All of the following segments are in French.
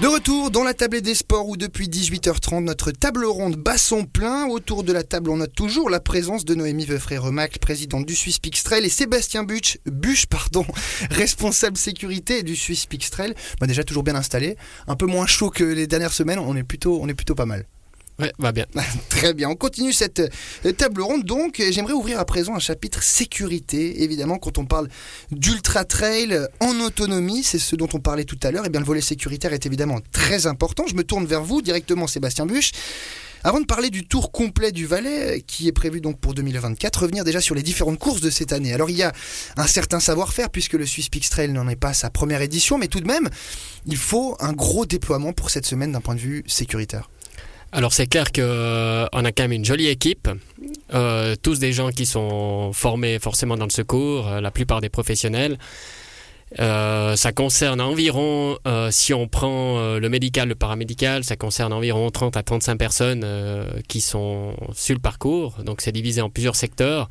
De retour dans la table des sports où depuis 18h30 notre table ronde bat son plein. Autour de la table on note toujours la présence de Noémie Veufré-Remac, présidente du Swiss Pixtrail et Sébastien Buch, Buch pardon, responsable sécurité du Swiss Pixtrail. Bah déjà toujours bien installé, un peu moins chaud que les dernières semaines, on est plutôt, on est plutôt pas mal. Ouais, va bien. Très bien. On continue cette euh, table ronde donc. J'aimerais ouvrir à présent un chapitre sécurité. Évidemment, quand on parle d'ultra trail en autonomie, c'est ce dont on parlait tout à l'heure. Et eh bien, le volet sécuritaire est évidemment très important. Je me tourne vers vous directement, Sébastien Buch. Avant de parler du tour complet du Valais, qui est prévu donc pour 2024, revenir déjà sur les différentes courses de cette année. Alors il y a un certain savoir-faire puisque le Swiss Peaks Trail n'en est pas sa première édition, mais tout de même, il faut un gros déploiement pour cette semaine d'un point de vue sécuritaire. Alors c'est clair qu'on euh, a quand même une jolie équipe, euh, tous des gens qui sont formés forcément dans le secours, euh, la plupart des professionnels. ça concerne environ, si on prend le médical, le paramédical, ça concerne environ 30 à 35 personnes qui sont sur le parcours. Donc c'est divisé en plusieurs secteurs.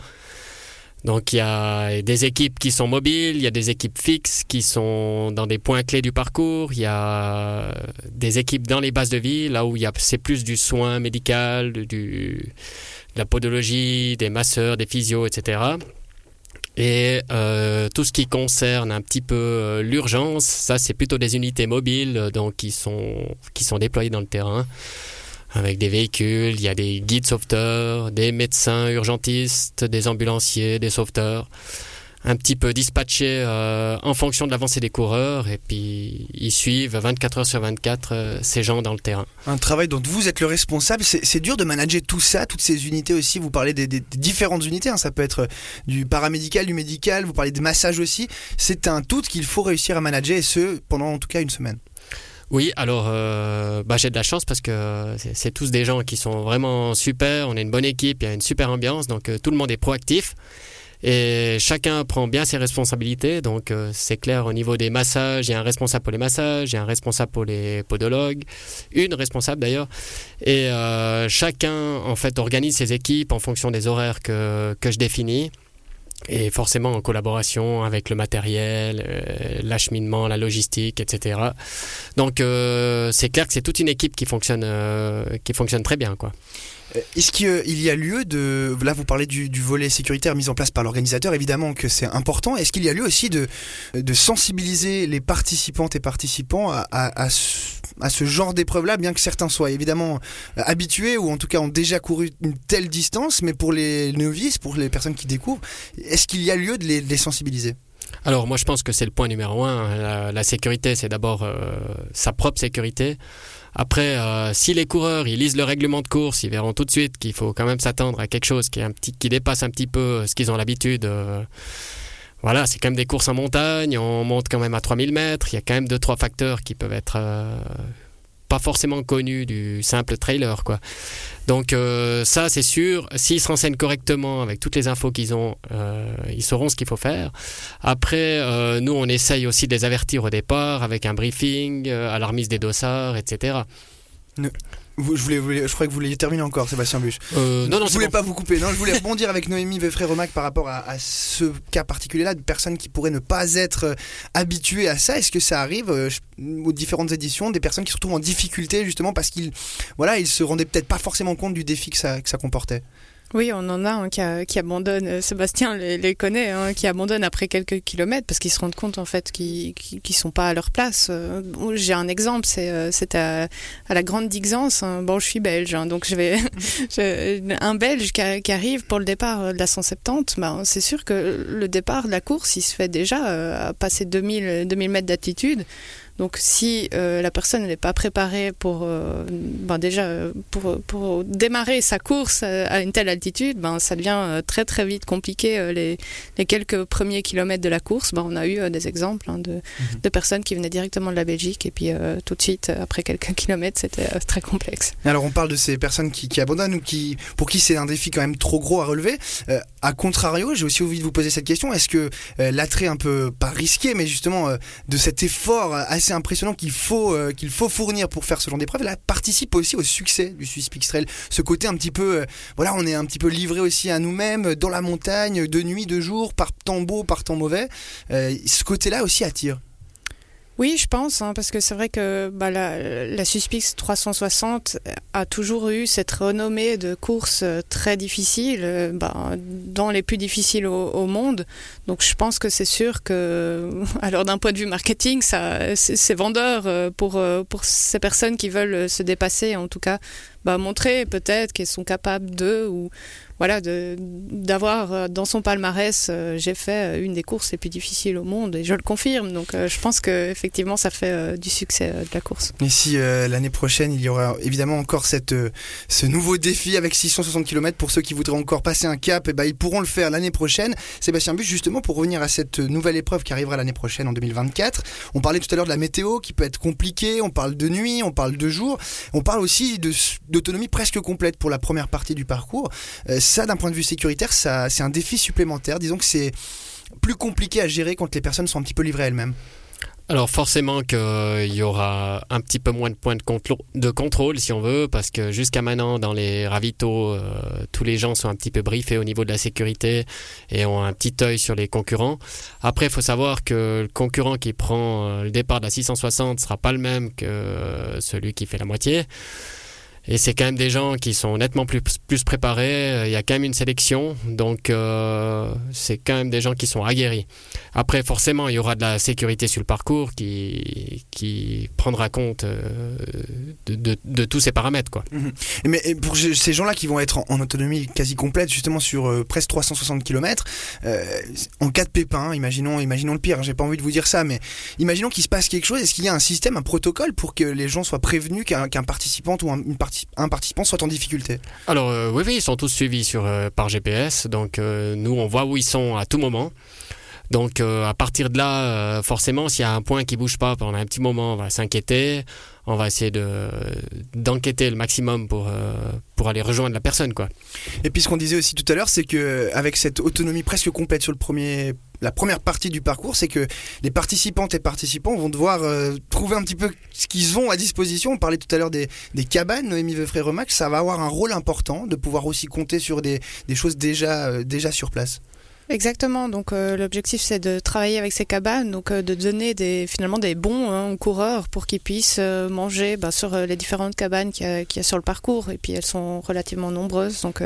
Donc il y a des équipes qui sont mobiles, il y a des équipes fixes qui sont dans des points clés du parcours, il y a des équipes dans les bases de vie, là où c'est plus du soin médical, de la podologie, des masseurs, des physios, etc. Et euh, tout ce qui concerne un petit peu euh, l'urgence, ça c'est plutôt des unités mobiles, donc qui sont qui sont déployées dans le terrain avec des véhicules, il y a des guides sauveteurs, des médecins urgentistes, des ambulanciers, des sauveteurs, un petit peu dispatchés euh, en fonction de l'avancée des coureurs et puis ils suivent 24 heures sur 24 euh, ces gens dans le terrain. Un travail dont vous êtes le responsable, c'est dur de manager tout ça, toutes ces unités aussi, vous parlez des, différentes unités, hein. ça peut être du paramédical, du médical, vous parlez des massages aussi, c'est un tout qu'il faut réussir à manager et ce pendant en tout cas une semaine. Oui, alors euh, bah, j'ai de la chance parce que c'est tous des gens qui sont vraiment super, on est une bonne équipe, il y a une super ambiance, donc euh, tout le monde est proactif. Et chacun prend bien ses responsabilités. Donc euh, c'est clair au niveau des massages, il y a un responsable pour les massages, il y a un responsable pour les podologues, une responsable d'ailleurs, et chacun en fait organise ses équipes en fonction des horaires que, que je définis et forcément en collaboration avec le matériel, euh, l'acheminement, la logistique, etc. Donc euh, c'est clair que c'est toute une équipe qui fonctionne, euh, qui fonctionne très bien, quoi. Euh, est-ce qu'il y a lieu de... Là, vous parlez du, volet sécuritaire mis en place par l'organisateur, évidemment que c'est important. Est-ce qu'il y a lieu aussi de, sensibiliser les participantes et participants à, à, ce, genre d'épreuve-là, bien que certains soient évidemment euh, habitués ou en tout cas ont déjà couru une telle distance, mais pour les novices, pour les personnes qui découvrent, est-ce qu'il y a lieu de les, sensibiliser? Alors moi je pense que c'est le point numéro un. La, sécurité, c'est d'abord euh, sa propre sécurité. Après, euh, si les coureurs ils lisent le règlement de course, ils verront tout de suite qu'il faut quand même s'attendre à quelque chose qui, dépasse un petit peu euh, ce qu'ils ont l'habitude. Euh. voilà, c'est quand même des courses en montagne, on monte quand même à 3000 mètres, il y a quand même deux, trois facteurs qui peuvent être pas forcément connus du simple trailer. quoi. Donc euh, ça, c'est sûr. S'ils se renseignent correctement avec toutes les infos qu'ils ont, euh, ils sauront ce qu'il faut faire. Après, euh, nous, on essaye aussi de les avertir au départ avec un briefing, à des dossards, etc. je, voulais, je crois que vous vouliez terminer encore, Sébastien Buch. Euh, non, non, je voulais pas vous couper. Non, je voulais rebondir avec Noémie Veffré-Remac par rapport à, ce cas particulier-là, de personnes qui pourraient ne pas être habituées à ça. Est-ce que ça arrive aux différentes éditions, des personnes qui se retrouvent en difficulté justement parce qu'ils voilà, ils se rendaient peut-être pas forcément compte du défi que ça, que ça comportait? Oui, on en a un qui, qui abandonne, euh, Sébastien les, connaît, hein, qui abandonne après quelques kilomètres parce qu'ils se rendent compte en fait qu'ils sont pas à leur place. Euh, j'ai un exemple, c'est euh, à, à, la Grande Dixence. Hein. Bon, je suis belge, hein, donc je vais un Belge qui, arrive pour le départ de la 170. Ben, c'est sûr que le départ de la course, il se fait déjà à passer 2000, 2000 mètres d'altitude. Donc si euh, la personne n'est pas préparée pour, euh, ben déjà pour, pour, démarrer sa course à une telle altitude, ben ça devient euh, très très vite compliqué les, les, quelques premiers kilomètres de la course. Ben, on a eu des exemples hein, de, mhm. de, personnes qui venaient directement de la Belgique et puis tout de suite après quelques kilomètres c'était très complexe. Alors on parle de ces personnes qui, qui abandonnent ou qui pour qui c'est un défi quand même trop gros à relever. A contrario, j'ai aussi envie de vous poser cette question est-ce que l'attrait un peu pas risqué, mais justement de cet effort assez impressionnant qu'il faut, euh, faut fournir pour faire ce genre d'épreuve, là, participe aussi au succès du Swiss Trail. Ce côté un petit peu, euh, voilà, on est un petit peu livré aussi à nous-mêmes, dans la montagne, de nuit, de jour, par temps beau, par temps mauvais. Euh, ce côté-là aussi attire. Oui, je pense, hein, parce que c'est vrai que bah, la, la Suspix 360 a toujours eu cette renommée de courses euh, très difficiles, euh, bah, dans les plus difficiles au, au, monde. Donc je pense que c'est sûr que, alors d'un point de vue marketing, ça, c'est vendeur euh, pour, pour ces personnes qui veulent se dépasser, en tout cas, bah, montrer peut-être qu'elles sont capables de, ou voilà, d'avoir euh, dans son palmarès, euh, j'ai fait euh, une des courses les plus difficiles au monde et je le confirme. Donc je pense que effectivement ça fait du succès de la course. Et si l'année prochaine il y aura évidemment encore cette, ce nouveau défi avec 660 km pour ceux qui voudraient encore passer un cap, et eh ben, ils pourront le faire l'année prochaine. Sébastien Bus, justement pour revenir à cette nouvelle épreuve qui arrivera l'année prochaine en 2024. On parlait tout à l'heure de la météo qui peut être compliquée, on parle de nuit, on parle de jour, on parle aussi d'autonomie presque complète pour la première partie du parcours ça, d'un point de vue sécuritaire, c'est un défi supplémentaire. Disons que c'est plus compliqué à gérer quand les personnes sont un petit peu livrées elles-mêmes. Alors forcément qu'il y aura un petit peu moins de points de, contrôle, si on veut, parce que jusqu'à maintenant dans les ravitaux, euh, tous les gens sont un petit peu briefés au niveau de la sécurité et ont un petit œil sur les concurrents. Après, il faut savoir que le concurrent qui prend euh, le départ de la 660 sera pas le même que celui qui fait la moitié. Et c'est quand même des gens qui sont nettement plus, plus préparés. Il y a quand même une sélection. Donc, euh, c'est quand même des gens qui sont aguerris. Après, forcément, il y aura de la sécurité sur le parcours qui, qui prendra compte euh, de, de, tous ces paramètres. Quoi. Mhm. Mais pour ces gens-là qui vont être en, autonomie quasi complète, justement sur euh, presque 360 km, euh, en cas de pépin, imaginons, imaginons le pire, j'ai pas envie de vous dire ça, mais imaginons qu'il se passe quelque chose. Est-ce qu'il y a un système, un protocole pour que les gens soient prévenus qu'un participant ou un, une un participant soit en difficulté Alors euh, oui, oui, ils sont tous suivis sur, euh, par GPS, donc euh, nous on voit où ils sont à tout moment. Donc à partir de là, forcément, s'il y a un point qui bouge pas pendant un petit moment, on va s'inquiéter. On va essayer de d'enquêter le maximum pour pour aller rejoindre la personne, quoi. Et puis ce qu'on disait aussi tout à l'heure, c'est que avec cette autonomie presque complète sur le premier la première partie du parcours, c'est que les participantes et participants vont devoir euh, trouver un petit peu ce qu'ils ont à disposition. On parlait tout à l'heure des, des cabanes, Noémie Veufré Remax, ça va avoir un rôle important de pouvoir aussi compter sur des, des choses déjà, euh, déjà sur place. Exactement. Donc euh, l'objectif c'est de travailler avec ces cabanes, donc euh, de donner finalement des bons hein, aux coureurs pour qu'ils puissent euh, manger bah, sur les différentes cabanes qu'il y, a sur le parcours. Et puis elles sont relativement nombreuses, donc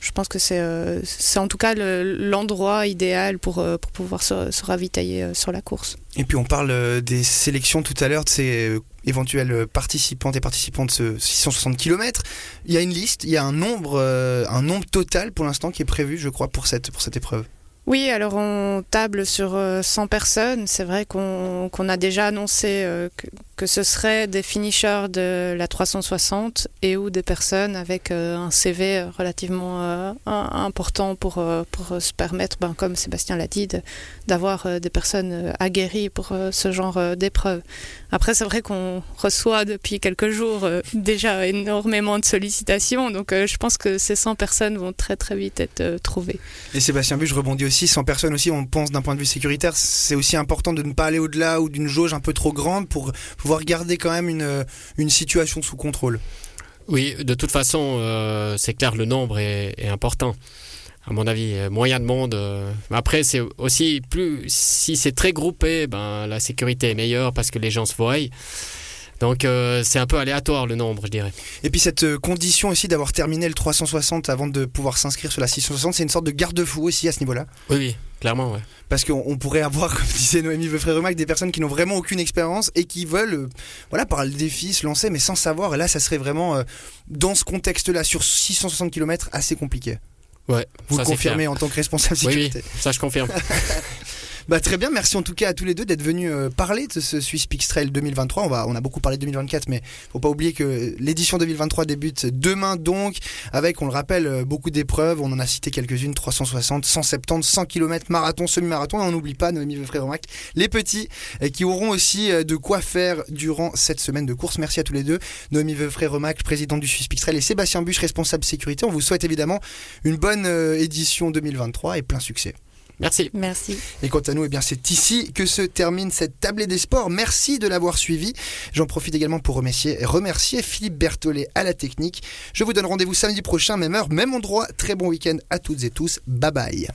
je pense que c'est en tout cas l'endroit idéal pour pouvoir se, se, ravitailler sur la course. Et puis on parle des sélections tout à l'heure de ces éventuels participants et participants de ce 660 km. Il y a une liste, il y a un nombre, un nombre total pour l'instant qui est prévu, je crois, pour cette, pour cette épreuve. Oui, alors on table sur 100 euh, personnes. C'est vrai qu'on a déjà annoncé euh, que, ce serait des finishers de la 360 et ou des personnes avec euh, un CV relativement important pour, pour se permettre, ben, comme Sébastien l'a dit, d'avoir des personnes aguerries pour ce genre d'épreuve. Après, c'est vrai qu'on reçoit depuis quelques jours déjà énormément de sollicitations, donc je pense que ces 100 personnes vont très très vite être trouvées. Et Sébastien Bu, je rebondis aussi, 100 personnes aussi, on pense d'un point de vue sécuritaire, c'est aussi important de ne pas aller au-delà ou d'une jauge un peu trop grande pour pouvoir garder quand même une, une situation sous contrôle. Oui, de toute façon, euh, c'est clair, le nombre est, est, important. À mon avis, moyen de monde. Euh, après, c'est aussi plus. Si c'est très groupé, ben, la sécurité est meilleure parce que les gens se voient. Donc euh, c'est un peu aléatoire le nombre, je dirais. Et puis cette euh, condition aussi d'avoir terminé le 360 avant de pouvoir s'inscrire sur la 660, c'est une sorte de garde-fou aussi à ce niveau-là? Oui, oui, clairement, ouais. Parce qu'on pourrait avoir, comme disait Noémie Veufré-Remac, des personnes qui n'ont vraiment aucune expérience et qui veulent, euh, voilà, par le défi, se lancer, mais sans savoir. Et là, ça serait vraiment, euh, dans ce contexte-là, sur 660 km, assez compliqué. Ouais, Vous le confirmez en tant que responsable sécurité. Oui, oui, ça je confirme. Bah, très bien, merci en tout cas à tous les deux d'être venus euh, parler de ce Swiss Peaks Trail 2023. On, va, on a beaucoup parlé de 2024, mais faut pas oublier que l'édition 2023 débute demain donc, avec, on le rappelle, euh, beaucoup d'épreuves. On en a cité quelques-unes 360, 170, 100 km, marathon, semi-marathon. On n'oublie pas, Noémie Frère Mac, les petits euh, qui auront aussi de quoi faire durant cette semaine de course. Merci à tous les deux. Noémie Veufré Remac, présidente du Swiss Peaks Trail, et Sébastien Buche, responsable sécurité. On vous souhaite évidemment une bonne édition 2023 et plein succès. Merci. Merci. Et quant à nous, eh bien, c'est ici que se termine cette tablée des sports. Merci de l'avoir suivi. J'en profite également pour remercier, remercier Philippe Berthollet à la technique. Je vous donne rendez-vous samedi prochain, même heure, même endroit. Très bon week-end à toutes et tous. Bye bye.